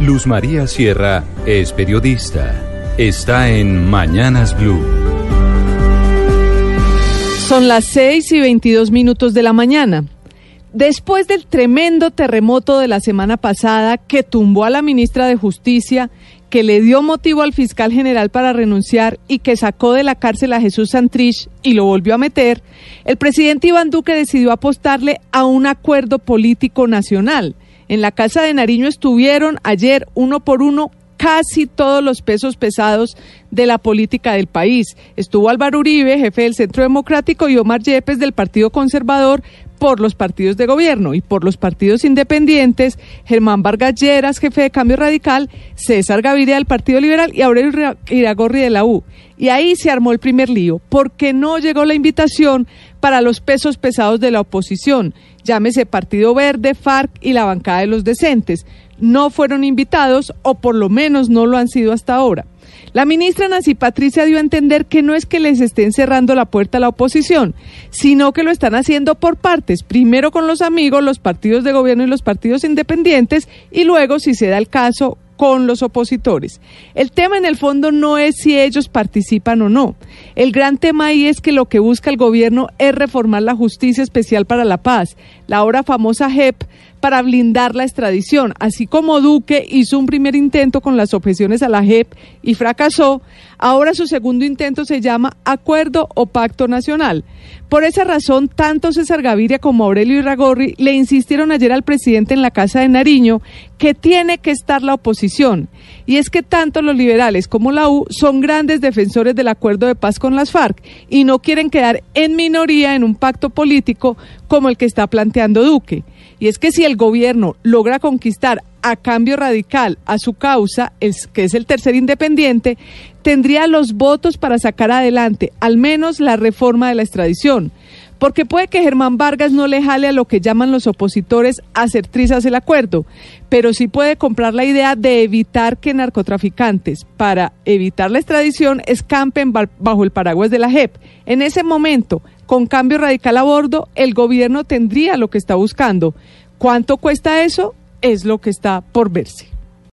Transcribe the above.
Luz María Sierra es periodista. Está en Mañanas Blue. Son las 6 y 22 minutos de la mañana. Después del tremendo terremoto de la semana pasada que tumbó a la ministra de Justicia, que le dio motivo al fiscal general para renunciar y que sacó de la cárcel a Jesús Santrich y lo volvió a meter, el presidente Iván Duque decidió apostarle a un acuerdo político nacional. En la Casa de Nariño estuvieron ayer uno por uno casi todos los pesos pesados de la política del país. Estuvo Álvaro Uribe, jefe del Centro Democrático, y Omar Yepes del Partido Conservador por los partidos de gobierno y por los partidos independientes, Germán Vargas Lleras, jefe de Cambio Radical, César Gaviria del Partido Liberal y Aurelio Iragorri de la U. Y ahí se armó el primer lío, porque no llegó la invitación para los pesos pesados de la oposición, llámese Partido Verde, FARC y la bancada de los decentes no fueron invitados o por lo menos no lo han sido hasta ahora. La ministra Nancy Patricia dio a entender que no es que les estén cerrando la puerta a la oposición, sino que lo están haciendo por partes, primero con los amigos, los partidos de gobierno y los partidos independientes, y luego, si se da el caso, con los opositores. El tema en el fondo no es si ellos participan o no. El gran tema ahí es que lo que busca el gobierno es reformar la Justicia Especial para la Paz, la ahora famosa JEP, para blindar la extradición. Así como Duque hizo un primer intento con las objeciones a la JEP y fracasó, ahora su segundo intento se llama Acuerdo o Pacto Nacional. Por esa razón, tanto César Gaviria como Aurelio Iragorri le insistieron ayer al presidente en la Casa de Nariño que tiene que estar la oposición. Y es que tanto los liberales como la U son grandes defensores del acuerdo de paz con las FARC y no quieren quedar en minoría en un pacto político como el que está planteando Duque. Y es que si el gobierno logra conquistar a cambio radical a su causa, que es el tercer independiente, tendría los votos para sacar adelante al menos la reforma de la extradición. Porque puede que Germán Vargas no le jale a lo que llaman los opositores hacer trizas el acuerdo, pero sí puede comprar la idea de evitar que narcotraficantes, para evitar la extradición, escampen bajo el paraguas de la JEP. En ese momento, con cambio radical a bordo, el gobierno tendría lo que está buscando. ¿Cuánto cuesta eso? Es lo que está por verse.